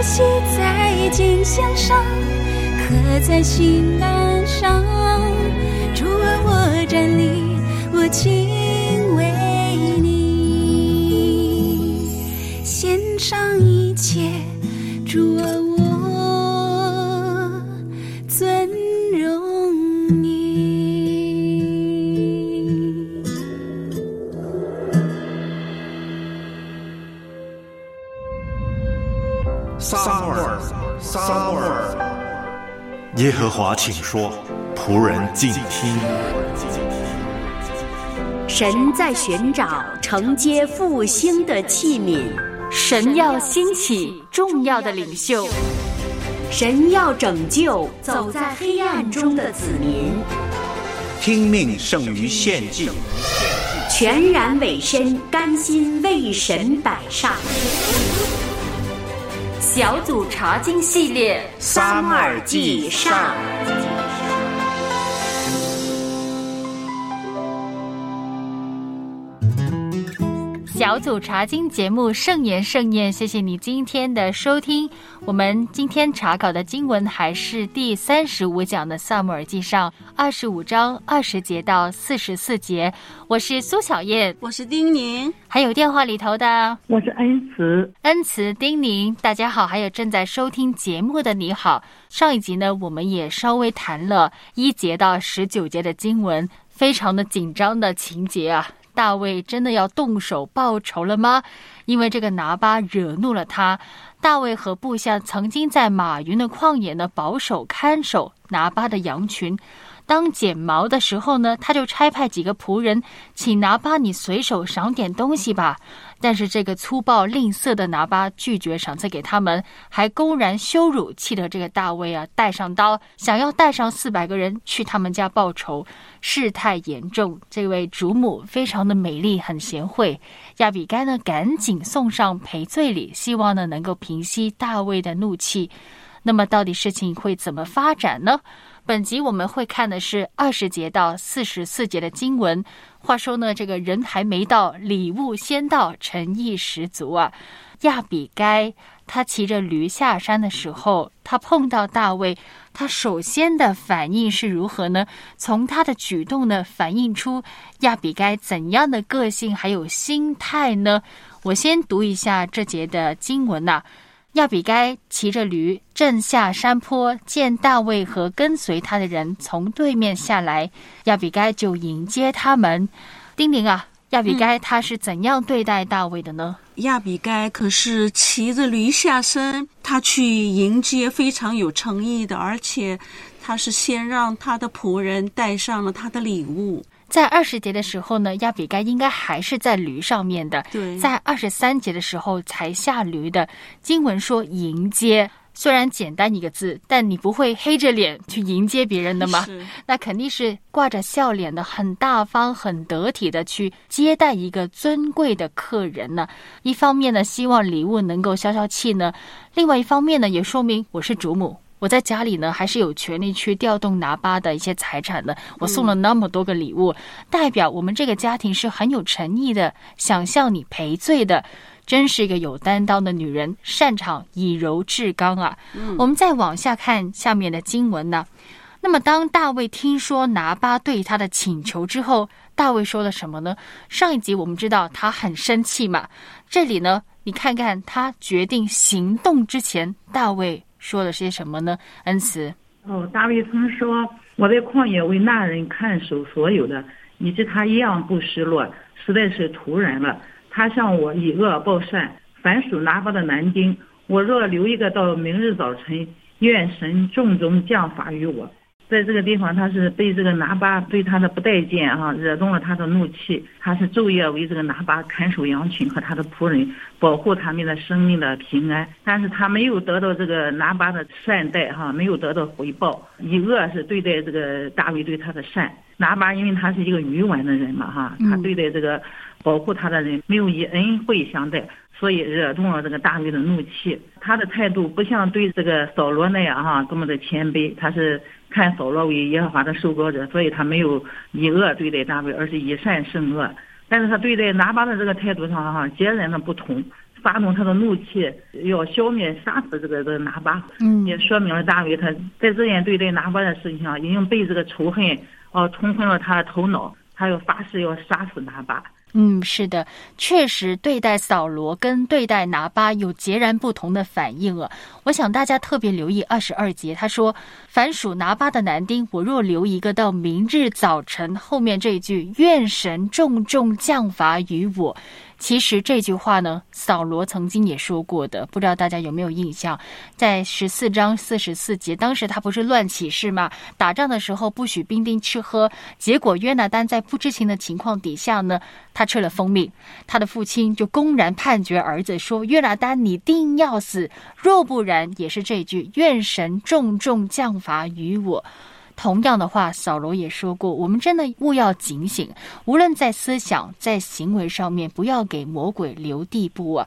将你的话语写在金箱上，刻在心肝上。主啊，我站立，我敬畏你，献上一切。主啊，撒母耳，撒母耳，耶和华，请说，仆人静听。神在寻找承接复兴的器皿，神要兴起重要的领袖，神要拯救走在黑暗中的子民。听命胜于献祭，全然委身，甘心为神摆上。小组查经系列《撒母耳记上》。小组查经节目盛言盛宴，谢谢你今天的收听。我们今天查考的经文还是第三十五讲的《萨姆尔记上》二十五章二十节到四十四节。我是苏小燕，我是丁宁，还有电话里头的我是恩慈，恩慈丁宁，大家好，还有正在收听节目的你好。上一集呢，我们也稍微谈了一节到十九节的经文，非常的紧张的情节啊。大卫真的要动手报仇了吗？因为这个拿巴惹怒了他。大卫和部下曾经在马云的旷野呢保守看守拿巴的羊群。当剪毛的时候呢，他就差派几个仆人，请拿巴你随手赏点东西吧。但是这个粗暴吝啬的拿巴拒绝赏赐给他们，还公然羞辱，气得这个大卫啊带上刀，想要带上四百个人去他们家报仇。事态严重，这位主母非常的美丽，很贤惠。亚比该呢，赶紧送上赔罪礼，希望呢能够平息大卫的怒气。那么，到底事情会怎么发展呢？本集我们会看的是二十节到四十四节的经文。话说呢，这个人还没到，礼物先到，诚意十足啊。亚比该他骑着驴下山的时候，他碰到大卫，他首先的反应是如何呢？从他的举动呢，反映出亚比该怎样的个性还有心态呢？我先读一下这节的经文呐、亚比该骑着驴正下山坡，见大卫和跟随他的人从对面下来，亚比该就迎接他们。丁玲啊，亚比该他是怎样对待大卫的呢？亚比该可是骑着驴下山，他去迎接非常有诚意的，而且他是先让他的仆人带上了他的礼物。在二十节的时候呢，亚比该应该还是在驴上面的。对在二十三节的时候才下驴的。经文说迎接，虽然简单一个字，但你不会黑着脸去迎接别人的吗？是那肯定是挂着笑脸的，很大方、很得体的去接待一个尊贵的客人呢。一方面呢，希望礼物能够消消气呢；另外一方面呢，也说明我是主母。我在家里呢，还是有权利去调动拿巴的一些财产的。我送了那么多个礼物，代表我们这个家庭是很有诚意的，想向你赔罪的。真是一个有担当的女人，擅长以柔制刚啊！我们再往下看下面的经文呢。那么，当大卫听说拿巴对他的请求之后，大卫说了什么呢？上一集我们知道他很生气嘛，这里呢，你看看他决定行动之前，大卫说了些什么呢？恩慈，哦，大卫曾说：“我在旷野为那人看守所有的，以致他一样不失落，实在是突然了。他向我以恶报善，凡属拿巴的男丁，我若留一个到明日早晨，愿神重重降法于我。”在这个地方，他是被这个拿巴对他的不待见哈，惹动了他的怒气。他是昼夜为这个拿巴看守羊群和他的仆人，保护他们的生命的平安。但是他没有得到这个拿巴的善待哈，没有得到回报，以恶是对待这个大卫对他的善。拿巴因为他是一个愚顽的人嘛哈，他对待这个保护他的人没有以恩惠相待。所以惹动了这个大卫的怒气，他的态度不像对这个扫罗那样哈，这么的谦卑。他是看扫罗为耶和华的受膏者，所以他没有以恶对待大卫，而是以善胜恶。但是他对待拿巴的这个态度上哈，截然的不同，发动他的怒气，要消灭、杀死这个这个拿巴。嗯，也说明了大卫他在这样对待拿巴的事情上，已经被这个仇恨哦冲昏了他的头脑，他要发誓要杀死拿巴。嗯，是的，确实对待扫罗跟对待拿巴有截然不同的反应啊。我想大家特别留意二十二节，他说：“凡属拿巴的男丁，我若留一个到明日早晨。”后面这一句：“愿神重重降罚于我。”其实这句话呢，扫罗曾经也说过的，不知道大家有没有印象？在十四章四十四节，当时他不是乱起誓吗？打仗的时候不许兵丁吃喝，结果约拿丹在不知情的情况底下呢，他吃了蜂蜜，他的父亲就公然判决儿子说：“约拿丹，你定要死，若不然，也是这句愿神重重降罚于我。”同样的话，扫罗也说过：“我们真的务要警醒，无论在思想、在行为上面，不要给魔鬼留地步啊！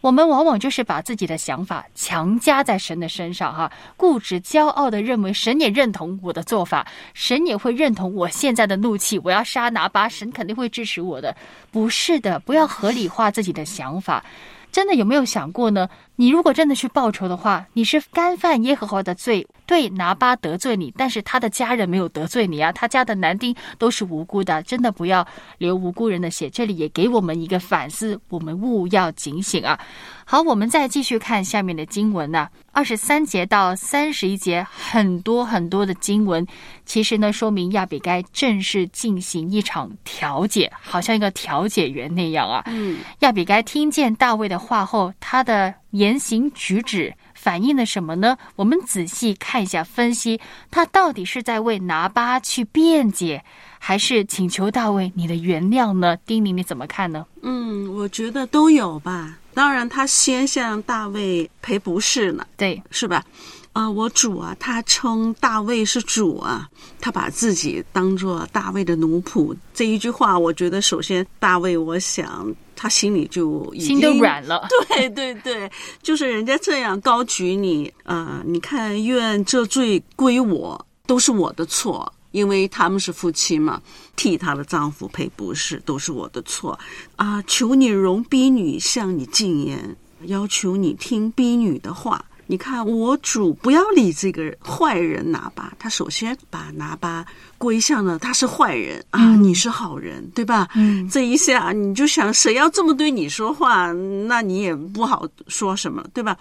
我们往往就是把自己的想法强加在神的身上，哈，固执、骄傲的认为神也认同我的做法，神也会认同我现在的怒气，我要杀拿巴，神肯定会支持我的。不是的，不要合理化自己的想法。真的有没有想过呢？你如果真的去报仇的话，你是干犯耶和华的罪。”对拿巴得罪你，但是他的家人没有得罪你啊，他家的男丁都是无辜的，真的不要流无辜人的血。这里也给我们一个反思，我们务要警醒啊。好，我们再继续看下面的经文呢，二十三节到三十一节，很多很多的经文，其实呢说明亚比该正式进行一场调解，好像一个调解员那样啊。嗯，亚比该听见大卫的话后，他的言行举止。反映了什么呢？我们仔细看一下，分析他到底是在为拿巴去辩解，还是请求大卫你的原谅呢？丁宁，你怎么看呢？嗯，我觉得都有吧。当然，他先向大卫赔不是呢，对，是吧？啊，我主啊，他称大卫是主啊，他把自己当做大卫的奴仆。这一句话，我觉得首先大卫，我想他心里就心都软了。对对对，就是人家这样高举你啊，你看，愿这罪归我，都是我的错，因为他们是夫妻嘛，替她的丈夫赔不是，都是我的错啊！求你容婢女向你进言，要求你听婢女的话。你看，我主不要理这个坏人拿巴，他首先把拿巴归向了他是坏人啊，你是好人，对吧？嗯，这一下你就想，谁要这么对你说话，那你也不好说什么，对吧？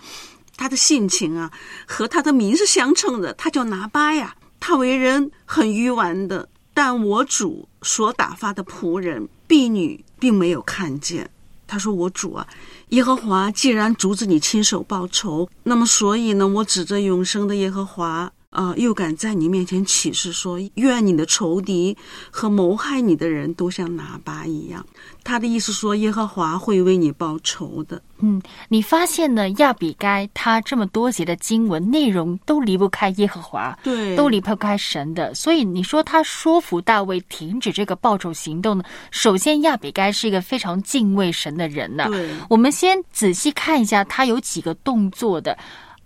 他的性情啊，和他的名是相称的，他叫拿巴呀，他为人很愚顽的，但我主所打发的仆人婢女并没有看见。他说：“我主啊。”耶和华既然阻止你亲手报仇，那么所以呢，我指着永生的耶和华啊，又敢在你面前起誓说，愿你的仇敌和谋害你的人都像喇叭一样。他的意思说，耶和华会为你报仇的。嗯，你发现呢？亚比该他这么多节的经文内容都离不开耶和华，对，都离不开神的。所以你说他说服大卫停止这个报仇行动呢？首先，亚比该是一个非常敬畏神的人呢。对，我们先仔细看一下他有几个动作的。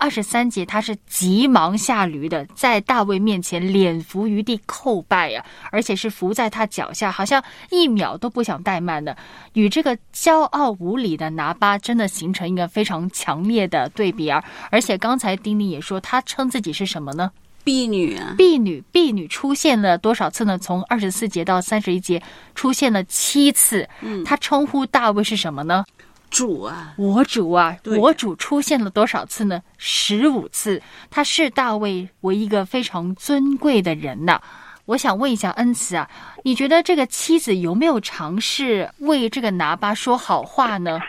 二十三节，他是急忙下驴的，在大卫面前脸伏于地叩拜呀，而且是伏在他脚下，好像一秒都不想怠慢的，与这个骄傲无礼的拿巴真的形成一个非常强烈的对比啊！而且刚才丁丁也说，他称自己是什么呢？婢女啊，婢女，婢女出现了多少次呢？从二十四节到三十一节，出现了七次。嗯，他称呼大卫是什么呢？主啊，我主啊，我主出现了多少次呢？十五次。他视大卫为一个非常尊贵的人呐。我想问一下恩慈啊，你觉得这个妻子有没有尝试为这个拿巴说好话呢？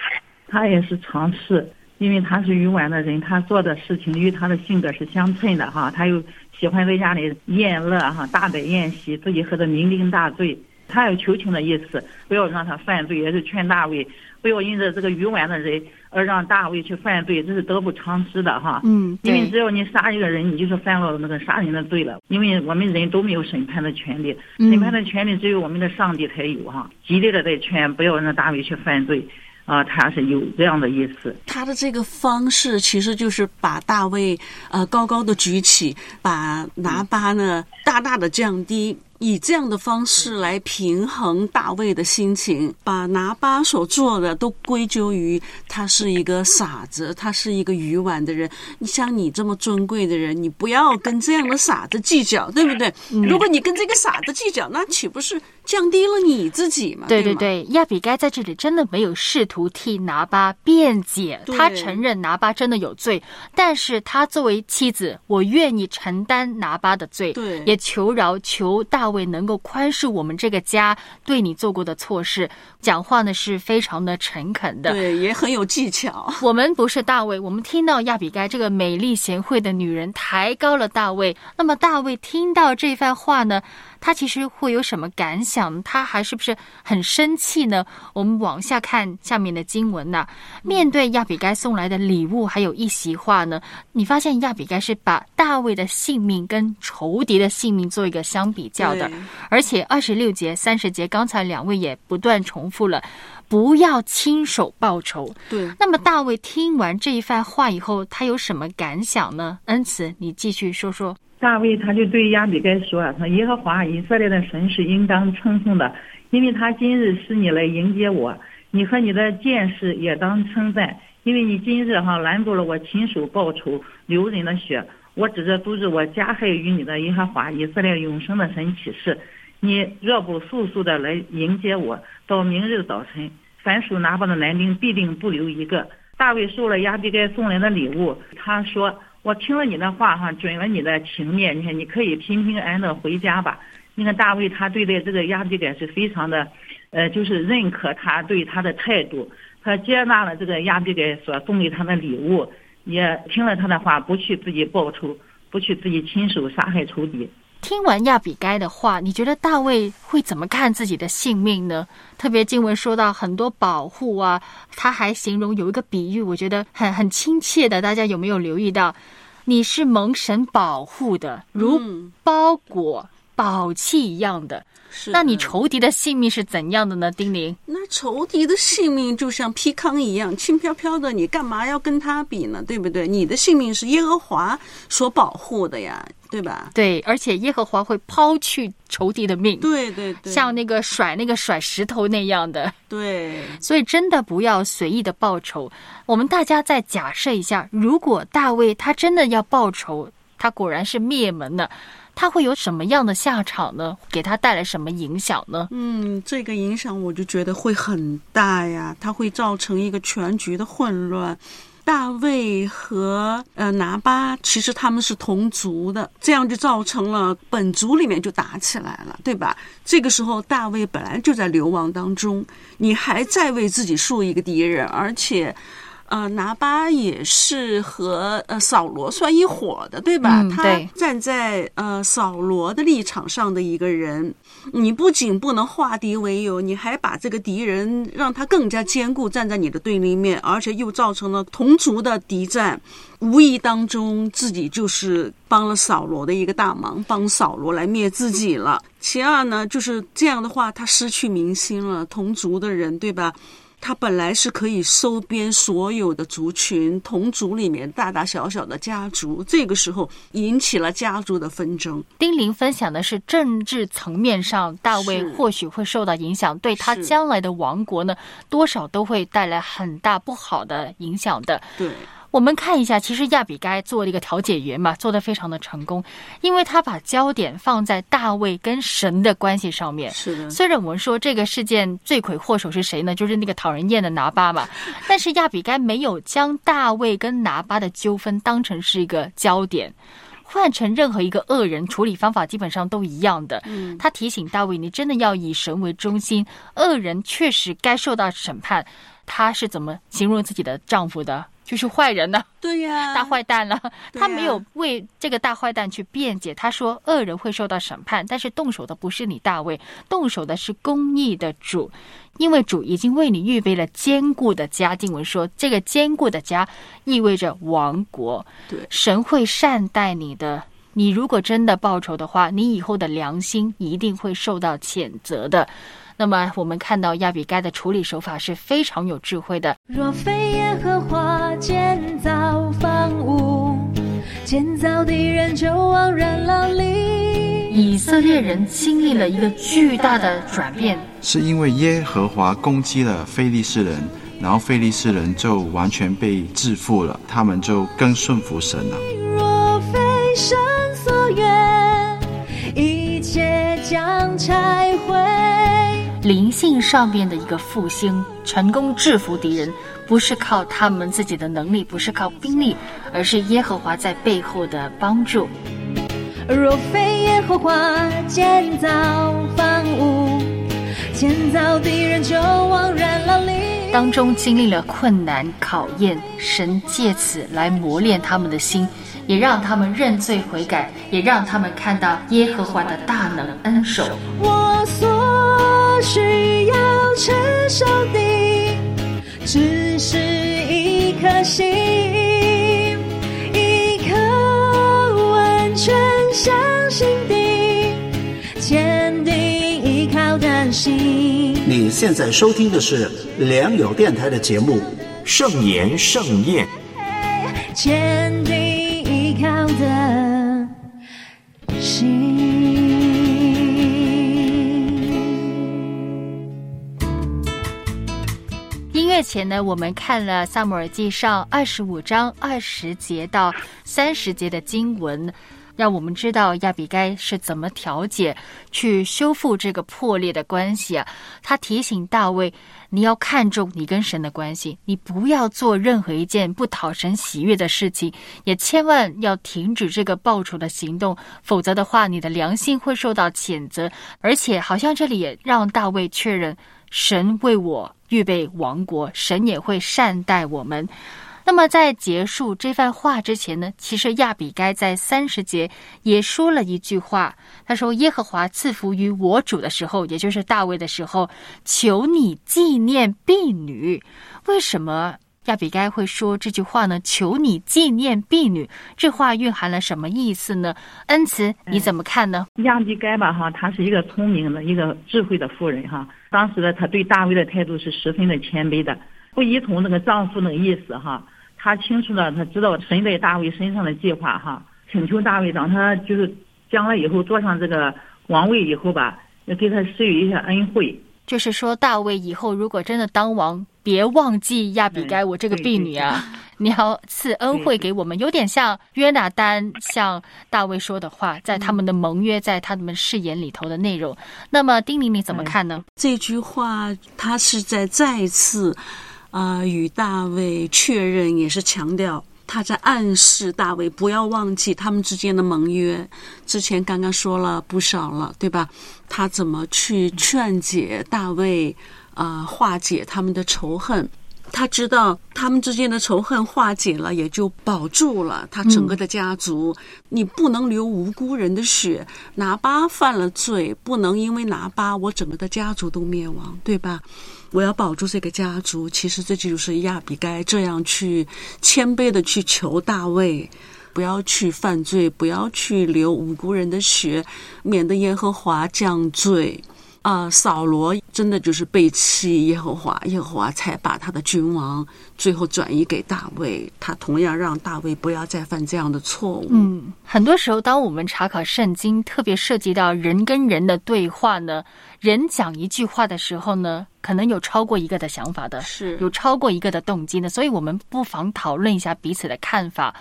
他也是尝试，因为他是愚顽的人，他做的事情与他的性格是相称的哈。他又喜欢在家里宴乐哈，大摆宴席，自己喝的酩酊大醉。他有求情的意思，不要让他犯罪，也是劝大卫不要因着这个愚顽的人而让大卫去犯罪，这是得不偿失的哈。嗯，因为只要你杀一个人，你就是犯了那个杀人的罪了。因为我们人都没有审判的权利，审判的权利只有我们的上帝才有哈。极力的在劝不要让大卫去犯罪。啊，他是有这样的意思。他的这个方式其实就是把大卫呃高高的举起，把拿巴呢大大的降低。以这样的方式来平衡大卫的心情，把拿巴所做的都归咎于他是一个傻子，他是一个愚顽的人。你像你这么尊贵的人，你不要跟这样的傻子计较，对不对？如果你跟这个傻子计较，那岂不是降低了你自己嘛？对对对，亚比该在这里真的没有试图替拿巴辩解，他承认拿巴真的有罪，但是他作为妻子，我愿意承担拿巴的罪，对，也求饶求大。大卫能够宽恕我们这个家对你做过的错事，讲话呢是非常的诚恳的，对，也很有技巧。我们不是大卫，我们听到亚比该这个美丽贤惠的女人抬高了大卫，那么大卫听到这番话呢？他其实会有什么感想？他还是不是很生气呢？我们往下看下面的经文呐。面对亚比该送来的礼物，还有一席话呢，你发现亚比该是把大卫的性命跟仇敌的性命做一个相比较的，而且二十六节、三十节，刚才两位也不断重复了，不要亲手报仇。对。那么大卫听完这一番话以后，他有什么感想呢？恩慈，你继续说说。大卫他就对亚比该说：“说耶和华以色列的神是应当称颂的，因为他今日使你来迎接我，你和你的剑士也当称赞，因为你今日哈拦住了我亲手报仇流人的血，我指着阻止我加害于你的耶和华以色列永生的神起誓，你若不速速的来迎接我，到明日早晨，凡属拿巴的男丁必定不留一个。”大卫收了亚比该送来的礼物，他说。我听了你的话哈，准了你的情面，你看你可以平平安安的回家吧。你看大卫他对待这个亚比该是非常的，呃，就是认可他对他的态度，他接纳了这个亚比该所送给他的礼物，也听了他的话，不去自己报仇，不去自己亲手杀害仇敌。听完亚比该的话，你觉得大卫会怎么看自己的性命呢？特别经文说到很多保护啊，他还形容有一个比喻，我觉得很很亲切的。大家有没有留意到？你是蒙神保护的，如包裹宝器一样的。是那你仇敌的性命是怎样的呢？丁玲，那仇敌的性命就像皮康一样轻飘飘的，你干嘛要跟他比呢？对不对？你的性命是耶和华所保护的呀，对吧？对，而且耶和华会抛去仇敌的命，对对对，像那个甩那个甩石头那样的，对。所以真的不要随意的报仇。我们大家再假设一下，如果大卫他真的要报仇，他果然是灭门了。他会有什么样的下场呢？给他带来什么影响呢？嗯，这个影响我就觉得会很大呀，它会造成一个全局的混乱。大卫和呃拿巴其实他们是同族的，这样就造成了本族里面就打起来了，对吧？这个时候大卫本来就在流亡当中，你还在为自己树一个敌人，而且。呃，拿巴也是和呃扫罗算一伙的，对吧？他站在呃扫罗的立场上的一个人，你不仅不能化敌为友，你还把这个敌人让他更加坚固，站在你的对立面，而且又造成了同族的敌战，无意当中自己就是帮了扫罗的一个大忙，帮扫罗来灭自己了。其二呢，就是这样的话，他失去民心了，同族的人，对吧？他本来是可以收编所有的族群，同族里面大大小小的家族，这个时候引起了家族的纷争。丁玲分享的是政治层面上，大卫或许会受到影响，对他将来的王国呢，多少都会带来很大不好的影响的。对。我们看一下，其实亚比该做了一个调解员嘛，做的非常的成功，因为他把焦点放在大卫跟神的关系上面。是的，虽然我们说这个事件罪魁祸首是谁呢？就是那个讨人厌的拿巴嘛，但是亚比该没有将大卫跟拿巴的纠纷当成是一个焦点，换成任何一个恶人，处理方法基本上都一样的。嗯，他提醒大卫，你真的要以神为中心，恶人确实该受到审判。他是怎么形容自己的丈夫的？就是坏人呢、对呀、大坏蛋了。对他没有啊为这个大坏蛋去辩解，他说恶人会受到审判，但是动手的不是你大卫，动手的是公义的主，因为主已经为你预备了坚固的家。经文说，这个坚固的家意味着王国，对神会善待你的。你如果真的报仇的话，你以后的良心一定会受到谴责的。那么，我们看到亚比该的处理手法是非常有智慧的。若非耶和华建造房屋，建造的人就枉然劳力。以色列人经历了一个巨大的转变，是因为耶和华攻击了非利士人，然后非利士人就完全被制服了，他们就更顺服神了。若非神所愿，一切将拆毁。灵性上面的一个复兴，成功制服敌人，不是靠他们自己的能力，不是靠兵力，而是耶和华在背后的帮助。若非耶和华建造房屋，建造敌人就枉然劳力。当中经历了困难考验，神借此来磨练他们的心，也让他们认罪悔改，也让他们看到耶和华的大能恩手。我所需要承受的，只是一颗心，一颗完全相信的，坚定依靠的心。你现在收听的是良友电台的节目《圣言盛宴》。月前呢，我们看了《萨姆尔记上》二十五章二十节到三十节的经文，让我们知道亚比该是怎么调解、去修复这个破裂的关系啊。他提醒大卫，你要看重你跟神的关系，你不要做任何一件不讨神喜悦的事情，也千万要停止这个报仇的行动，否则的话，你的良心会受到谴责。而且，好像这里也让大卫确认，神为我预备王国，神也会善待我们。那么，在结束这番话之前呢，其实亚比该在三十节也说了一句话，他说：“耶和华赐福于我主的时候，也就是大卫的时候，求你纪念婢女。”为什么亚比该会说这句话呢？求你纪念婢女，这话蕴含了什么意思呢？恩慈，你怎么看呢？亚比该吧，哈，她是一个聪明的、一个智慧的妇人，哈。当时呢，她对大卫的态度是十分的谦卑的，不依从那个丈夫那个意思，哈。她清楚的，她知道神在大卫身上的计划，哈。请求大卫，让他就是将来以后坐上这个王位以后吧，要给他施予一些恩惠。就是说，大卫以后如果真的当王，别忘记亚比该我这个婢女啊，你要赐恩惠给我们，有点像约拿丹向大卫说的话，在他们的盟约，在他们誓言里头的内容。那么，丁玲，玲怎么看呢？这句话，他是在再次啊、呃与大卫确认，也是强调他在暗示大卫不要忘记他们之间的盟约。之前刚刚说了不少了，对吧？他怎么去劝解大卫啊、呃化解他们的仇恨？他知道他们之间的仇恨化解了，也就保住了他整个的家族。你不能流无辜人的血，拿巴犯了罪，不能因为拿巴我整个的家族都灭亡，对吧？我要保住这个家族。其实这就是亚比该这样去谦卑的去求大卫。不要去犯罪，不要去流无辜人的血，免得耶和华降罪。啊、扫罗真的就是背弃耶和华，耶和华才把他的君王最后转移给大卫。他同样让大卫不要再犯这样的错误。嗯，很多时候，当我们查考圣经，特别涉及到人跟人的对话呢，人讲一句话的时候呢，可能有超过一个的想法的，是有超过一个的动机的，所以我们不妨讨论一下彼此的看法。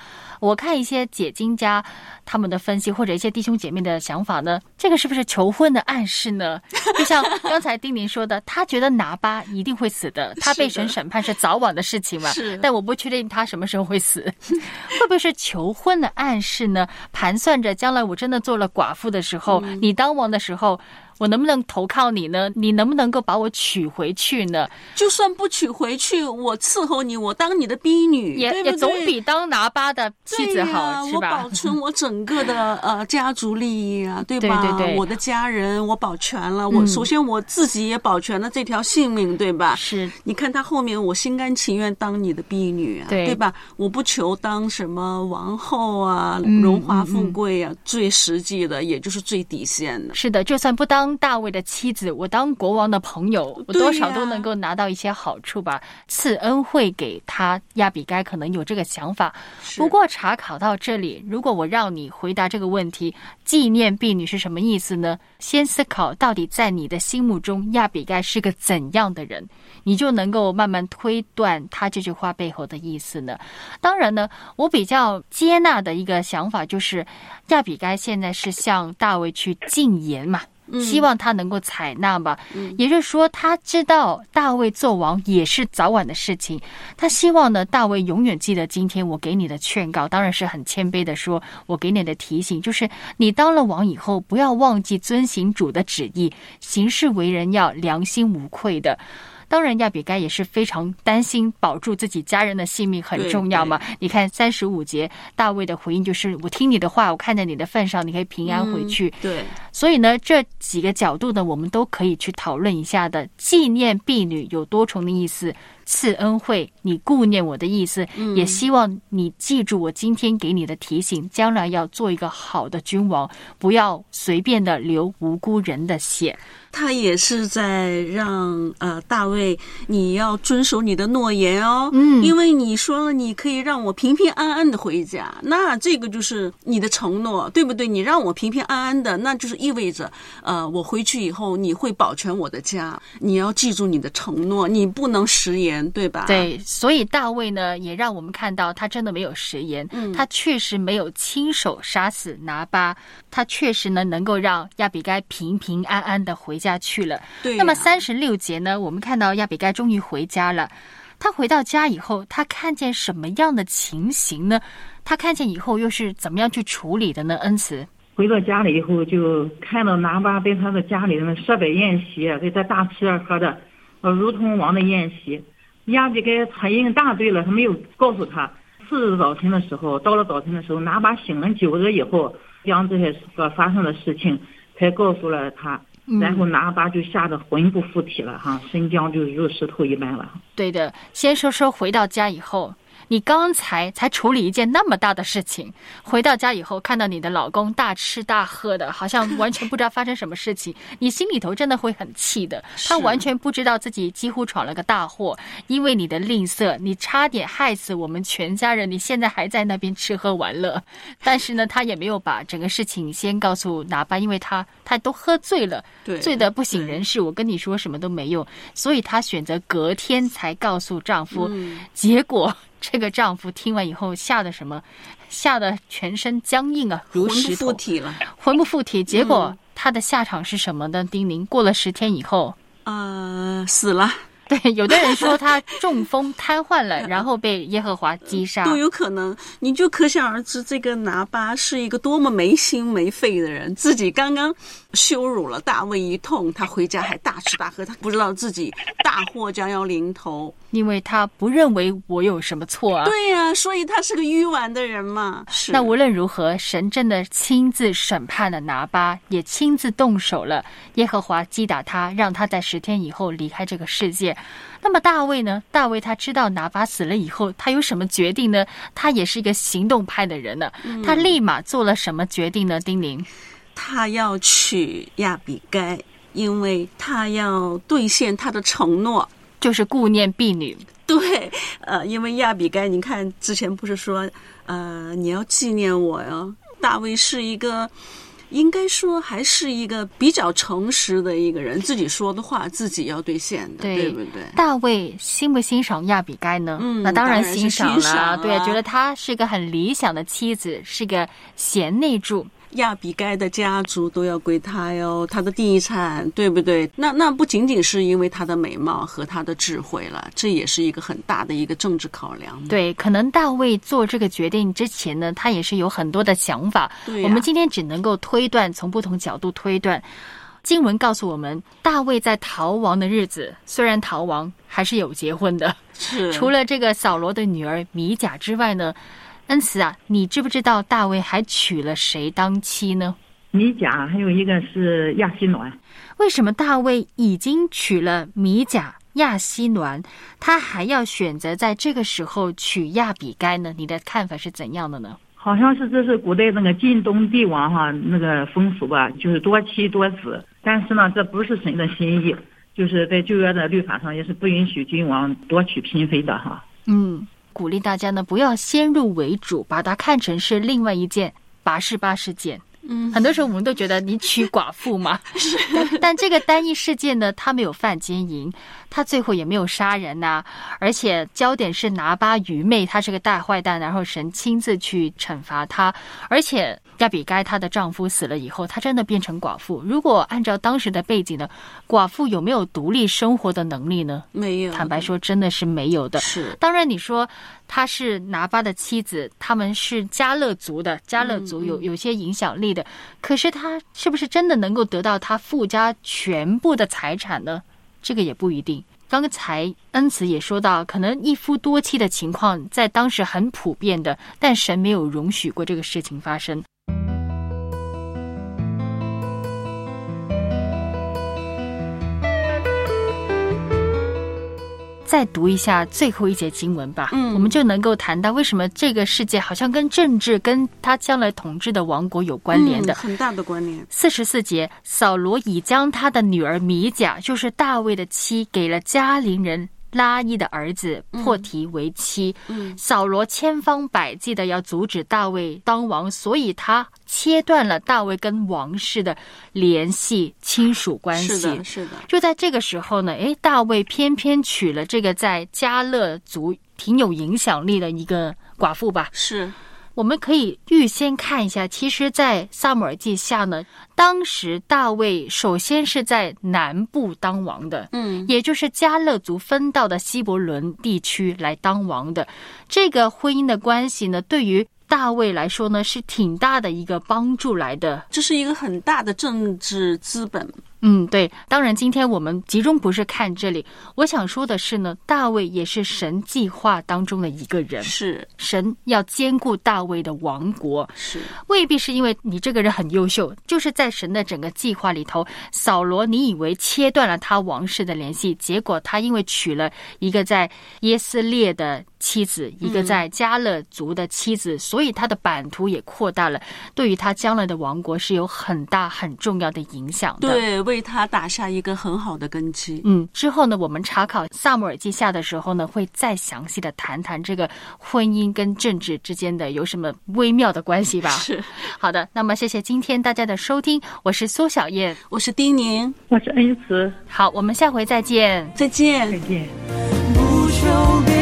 我看一些解经家他们的分析，或者一些弟兄姐妹的想法呢，这个是不是求婚的暗示呢？就像刚才丁宁说的，他觉得拿巴一定会死的，他被神审判是早晚的事情嘛。是但我不确定他什么时候会死，会不会是求婚的暗示呢？盘算着将来我真的做了寡妇的时候，你当王的时候。我能不能投靠你呢？你能不能够把我娶回去呢？就算不娶回去，我伺候你，我当你的婢女，也也总比当拿巴的妻子好，是我保？存我整个的呃家族利益啊，对吧？对对对我的家人我保全了，我嗯首先我自己也保全了这条性命，对吧？是，你看他后面，我心甘情愿当你的婢女啊，对吧？我不求当什么王后啊，嗯荣华富贵啊，最实际的也就是最底线的。是的，就算不当大卫的妻子，我当国王的朋友，我多少都能够拿到一些好处吧。赐恩惠给他，亚比该可能有这个想法。不过查考到这里，如果我让你回答这个问题，纪念婢女是什么意思呢？先思考到底在你的心目中，亚比该是个怎样的人，你就能够慢慢推断他这句话背后的意思呢。当然呢，我比较接纳的一个想法就是，亚比该现在是向大卫去进言嘛。希望他能够采纳吧，也就是说，他知道大卫做王也是早晚的事情。他希望呢，大卫永远记得今天我给你的劝告，当然是很谦卑的说，我给你的提醒就是，你当了王以后，不要忘记遵行主的旨意，行事为人要良心无愧的。当然，亚比该也是非常担心保住自己家人的性命很重要嘛。你看三十五节，大卫的回应就是：“我听你的话，我看在你的份上，你可以平安回去。嗯对，所以呢，这几个角度呢，我们都可以去讨论一下的。纪念婢女有多重的意思，赐恩惠，你顾念我的意思，嗯也希望你记住我今天给你的提醒，将来要做一个好的君王，不要随便的流无辜人的血。他也是在让呃大卫，你要遵守你的诺言哦，嗯因为你说了你可以让我平平安安的回家，那这个就是你的承诺，对不对？你让我平平安安的，那就是意味着呃我回去以后你会保全我的家，你要记住你的承诺，你不能食言，对吧？对，所以大卫呢，也让我们看到他真的没有食言，嗯他确实没有亲手杀死拿巴，他确实呢能够让亚比该平平安安的回家去了。对呀那么三十六节呢，我们看到亚比该终于回家了。他回到家以后，他看见什么样的情形呢？他看见以后又是怎么样去处理的呢？恩慈，回到家里以后，就看到拿巴在他的家里面设摆宴席，给他大吃大喝的，呃，如同王的宴席。亚比该他已经答对了，他没有告诉他。次日早晨的时候，到了早晨的时候，拿巴醒了酒了以后，将这些所发生的事情才告诉了他。嗯然后拿巴就吓得魂不附体了哈，身僵就如石头一般了。对的，先说说回到家以后，你刚才才处理一件那么大的事情，回到家以后看到你的老公大吃大喝的，好像完全不知道发生什么事情，你心里头真的会很气的。他完全不知道自己几乎闯了个大祸，因为你的吝啬，你差点害死我们全家人，你现在还在那边吃喝玩乐。但是呢，他也没有把整个事情先告诉哪巴，因为他他都喝醉了，对醉得不省人事。我跟你说什么都没用，所以她选择隔天才告诉丈夫。嗯结果这个丈夫听完以后，吓得什么？吓得全身僵硬啊，如魂不，附体了。魂不附体。结果嗯他的下场是什么呢？丁宁过了十天以后，呃，死了 对，有的人说他中风瘫痪了，然后被耶和华击杀。都有可能，你就可想而知，这个拿巴是一个多么没心没肺的人，自己刚刚羞辱了大卫一通，他回家还大吃大喝，他不知道自己大祸将要临头。因为他不认为我有什么错啊。对呀、所以他是个愚顽的人嘛。是那无论如何，神真的亲自审判了拿巴，也亲自动手了。耶和华击打他，让他在十天以后离开这个世界。那么大卫呢？大卫他知道拿巴死了以后，他有什么决定呢？他也是一个行动派的人呢。他立马做了什么决定呢？丁玲，他要娶亚比该，因为他要兑现他的承诺。就是顾念婢女。对，呃，因为亚比该，你看之前不是说，呃，你要纪念我呀。大卫是一个，应该说还是一个比较诚实的一个人，自己说的话自己要兑现的，对不对？大卫欣不欣赏亚比该呢？嗯那当然欣赏欣赏了。对啊，了觉得她是个很理想的妻子，是个贤内助。亚比该的家族都要归他哟，他的地产，对不对？那那不仅仅是因为他的美貌和他的智慧了，这也是一个很大的一个政治考量。对，可能大卫做这个决定之前呢，他也是有很多的想法。对呀我们今天只能够推断，从不同角度推断。经文告诉我们，大卫在逃亡的日子，虽然逃亡，还是有结婚的。是除了这个扫罗的女儿米甲之外呢，恩慈啊，你知不知道大卫还娶了谁当妻呢？米甲，还有一个是亚西暖。为什么大卫已经娶了米甲、亚西暖，他还要选择在这个时候娶亚比该呢？你的看法是怎样的呢？好像是这是古代那个晋东帝王哈那个风俗吧，就是多妻多子。但是呢，这不是神的心意，就是在旧约的律法上也是不允许君王夺娶嫔妃的哈。嗯，鼓励大家呢不要先入为主，把它看成是另外一件八事八事件。嗯，很多时候我们都觉得你娶寡妇嘛，但但这个单一事件呢，他没有犯奸淫，他最后也没有杀人呐、而且焦点是拿巴愚昧，他是个大坏蛋，然后神亲自去惩罚他，而且亚比该她的丈夫死了以后，她真的变成寡妇。如果按照当时的背景呢，寡妇有没有独立生活的能力呢？没有。坦白说，真的是没有的。是当然，你说她是拿巴的妻子，他们是加勒族的，加勒族有有些影响力的。可是她是不是真的能够得到她富家全部的财产呢？这个也不一定。刚才恩慈也说到，可能一夫多妻的情况在当时很普遍的，但神没有容许过这个事情发生。再读一下最后一节经文吧，嗯我们就能够谈到为什么这个世界好像跟政治、跟他将来统治的王国有关联的。嗯很大的关联。四十四节，扫罗已将他的女儿米甲，就是大卫的妻，给了加林人拉伊的儿子破提为妻。嗯扫罗千方百计的要阻止大卫当王，所以他切断了大卫跟王室的联系、亲属关系。是的，是的。就在这个时候呢，诶，大卫偏偏娶了这个在加勒族挺有影响力的一个寡妇吧。是我们可以预先看一下，其实，在萨姆尔记下呢，当时大卫首先是在南部当王的，嗯也就是加勒族分到的希伯伦地区来当王的。这个婚姻的关系呢，对于大卫来说呢，是挺大的一个帮助来的。这是一个很大的政治资本。嗯，对。当然，今天我们集中不是看这里，我想说的是呢，大卫也是神计划当中的一个人。是神要兼顾大卫的王国，是，未必是因为你这个人很优秀，就是在神的整个计划里头，扫罗你以为切断了他王室的联系，结果他因为娶了一个在耶斯列的妻子，一个在加勒族的妻子，所以他的版图也扩大了，对于他将来的王国是有很大很重要的影响的。。对，为他打下一个很好的根基。嗯，之后呢，我们查考萨姆尔记下的时候呢，会再详细的谈谈这个婚姻跟政治之间的有什么微妙的关系吧。是，好的，那么谢谢今天大家的收听，我是苏小燕，我是丁宁，我是恩慈，好，我们下回再见。再见。再见。不求